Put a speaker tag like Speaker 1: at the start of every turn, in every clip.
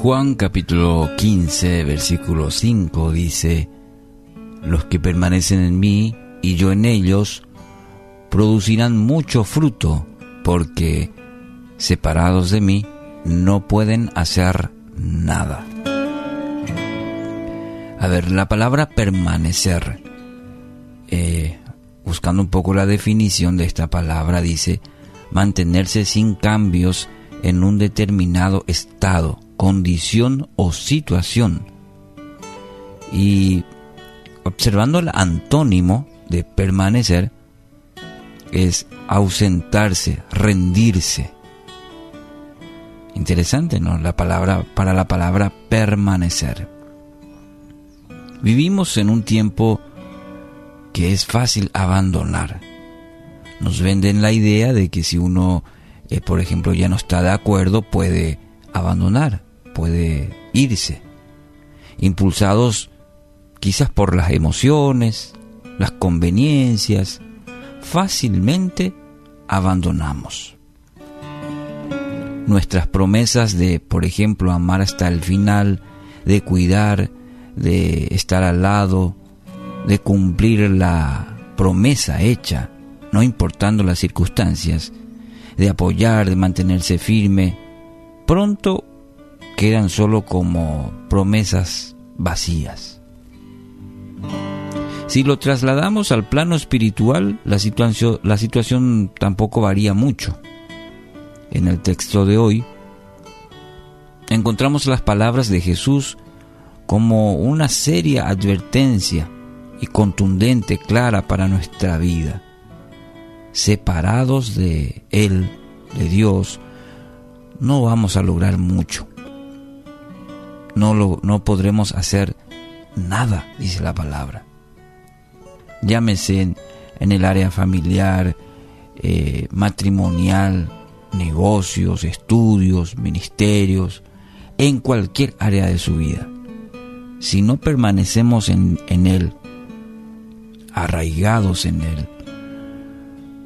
Speaker 1: Juan capítulo 15, versículo 5 dice, Los que permanecen en mí y yo en ellos, producirán mucho fruto, porque separados de mí no pueden hacer nada. A ver, la palabra permanecer, eh, buscando un poco la definición de esta palabra, dice mantenerse sin cambios en un determinado estado, condición o situación. Y observando el antónimo de permanecer, es ausentarse, rendirse. Interesante, ¿no? La palabra para la palabra permanecer. Vivimos en un tiempo que es fácil abandonar. Nos venden la idea de que si uno, eh, por ejemplo, ya no está de acuerdo, puede abandonar, puede irse. Impulsados quizás por las emociones, las conveniencias, fácilmente abandonamos. Nuestras promesas de, por ejemplo, amar hasta el final, de cuidar, de estar al lado, de cumplir la promesa hecha, no importando las circunstancias, de apoyar, de mantenerse firme, pronto quedan solo como promesas vacías. Si lo trasladamos al plano espiritual, la situación, la situación tampoco varía mucho. En el texto de hoy encontramos las palabras de Jesús como una seria advertencia y contundente, clara para nuestra vida. Separados de Él, de Dios, no vamos a lograr mucho. No, lo, no podremos hacer nada, dice la palabra llámese en, el área familiar, eh, matrimonial, negocios, estudios, ministerios, en cualquier área de su vida. Si no permanecemos en, Él, arraigados en Él,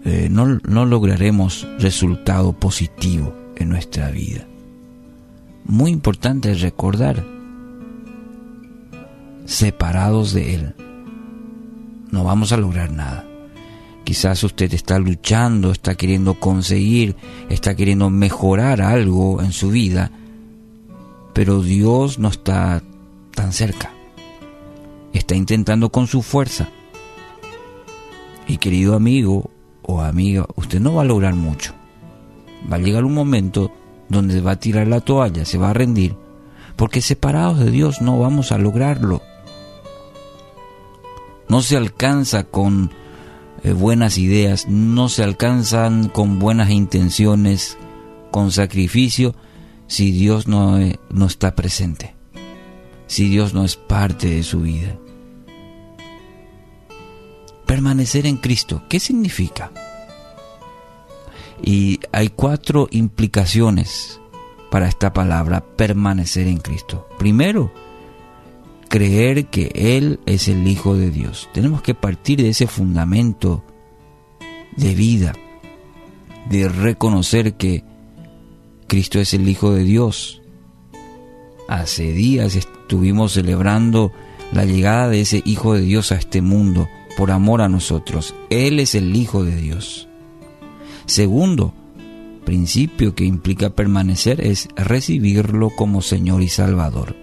Speaker 1: eh, no, no lograremos resultado positivo en nuestra vida. Muy importante recordar, separados de Él, no vamos a lograr nada. Quizás usted está luchando, está queriendo conseguir, está queriendo mejorar algo en su vida, pero Dios no está tan cerca. Está intentando con su fuerza. Y querido amigo o amiga, usted no va a lograr mucho. Va a llegar un momento donde va a tirar la toalla, se va a rendir, porque separados de Dios no vamos a lograrlo no se alcanza con eh, buenas ideas, no se alcanzan con buenas intenciones, con sacrificio, si Dios no, eh, no está presente, si Dios no es parte de su vida. Permanecer en Cristo, ¿qué significa? Y hay cuatro implicaciones para esta palabra, permanecer en Cristo. Primero, creer que Él es el Hijo de Dios. Tenemos que partir de ese fundamento de vida, de reconocer que Cristo es el Hijo de Dios. Hace días estuvimos celebrando la llegada de ese Hijo de Dios a este mundo por amor a nosotros. Él es el Hijo de Dios. Segundo, principio que implica permanecer es recibirlo como Señor y Salvador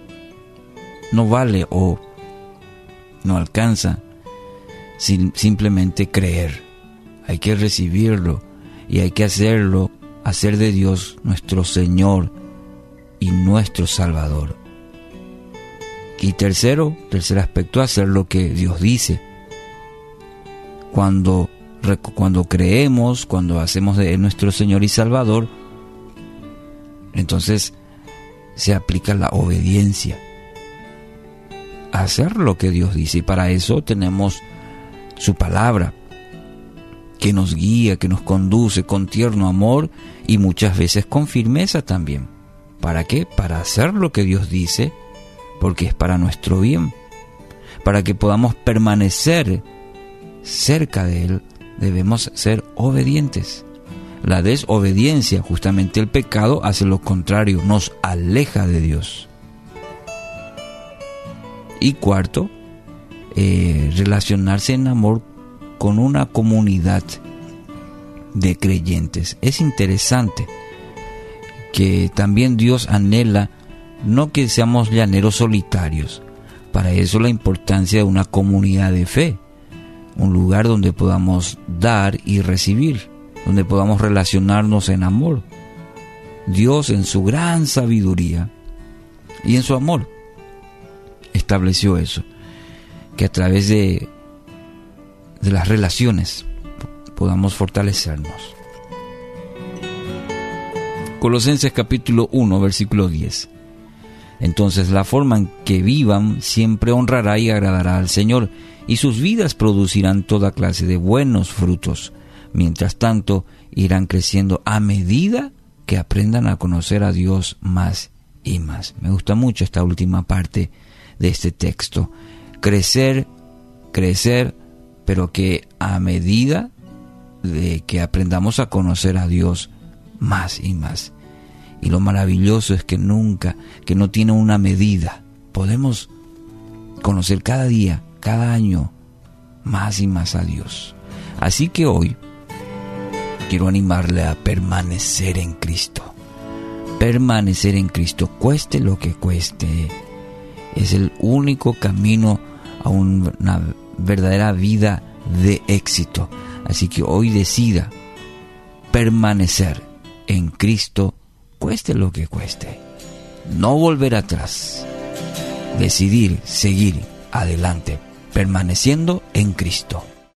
Speaker 1: no vale o no alcanza sin simplemente creer. Hay que recibirlo y hay que hacerlo, hacer de Dios nuestro Señor y nuestro Salvador. Y tercero, tercer aspecto, hacer lo que Dios dice. Cuando, cuando creemos, cuando hacemos de nuestro Señor y Salvador, entonces se aplica la obediencia hacer lo que Dios dice. Y para eso tenemos su palabra, que nos guía, que nos conduce con tierno amor y muchas veces con firmeza también. ¿Para qué? Para hacer lo que Dios dice, porque es para nuestro bien. Para que podamos permanecer cerca de Él, debemos ser obedientes. La desobediencia, justamente el pecado, hace lo contrario, nos aleja de Dios. Y cuarto, eh, relacionarse en amor con una comunidad de creyentes. Es interesante que también Dios anhela no que seamos llaneros solitarios. Para eso la importancia de una comunidad de fe, un lugar donde podamos dar y recibir, donde podamos relacionarnos en amor. Dios en su gran sabiduría y en su amor estableció eso, que a través de, de las relaciones podamos fortalecernos. Colosenses capítulo 1, versículo 10. Entonces la forma en que vivan siempre honrará y agradará al Señor, y sus vidas producirán toda clase de buenos frutos. Mientras tanto, irán creciendo a medida que aprendan a conocer a Dios más y más. Me gusta mucho esta última parte de este texto. Crecer, crecer, pero que a medida de que aprendamos a conocer a Dios más y más. Y lo maravilloso es que nunca, que no tiene una medida. Podemos conocer cada día, cada año, más y más a Dios. Así que hoy quiero animarle a permanecer en Cristo. Permanecer en Cristo, cueste lo que cueste es el único camino a una verdadera vida de éxito. Así que hoy decida permanecer en Cristo, cueste lo que cueste. No volver atrás. Decidir seguir adelante, permaneciendo en Cristo.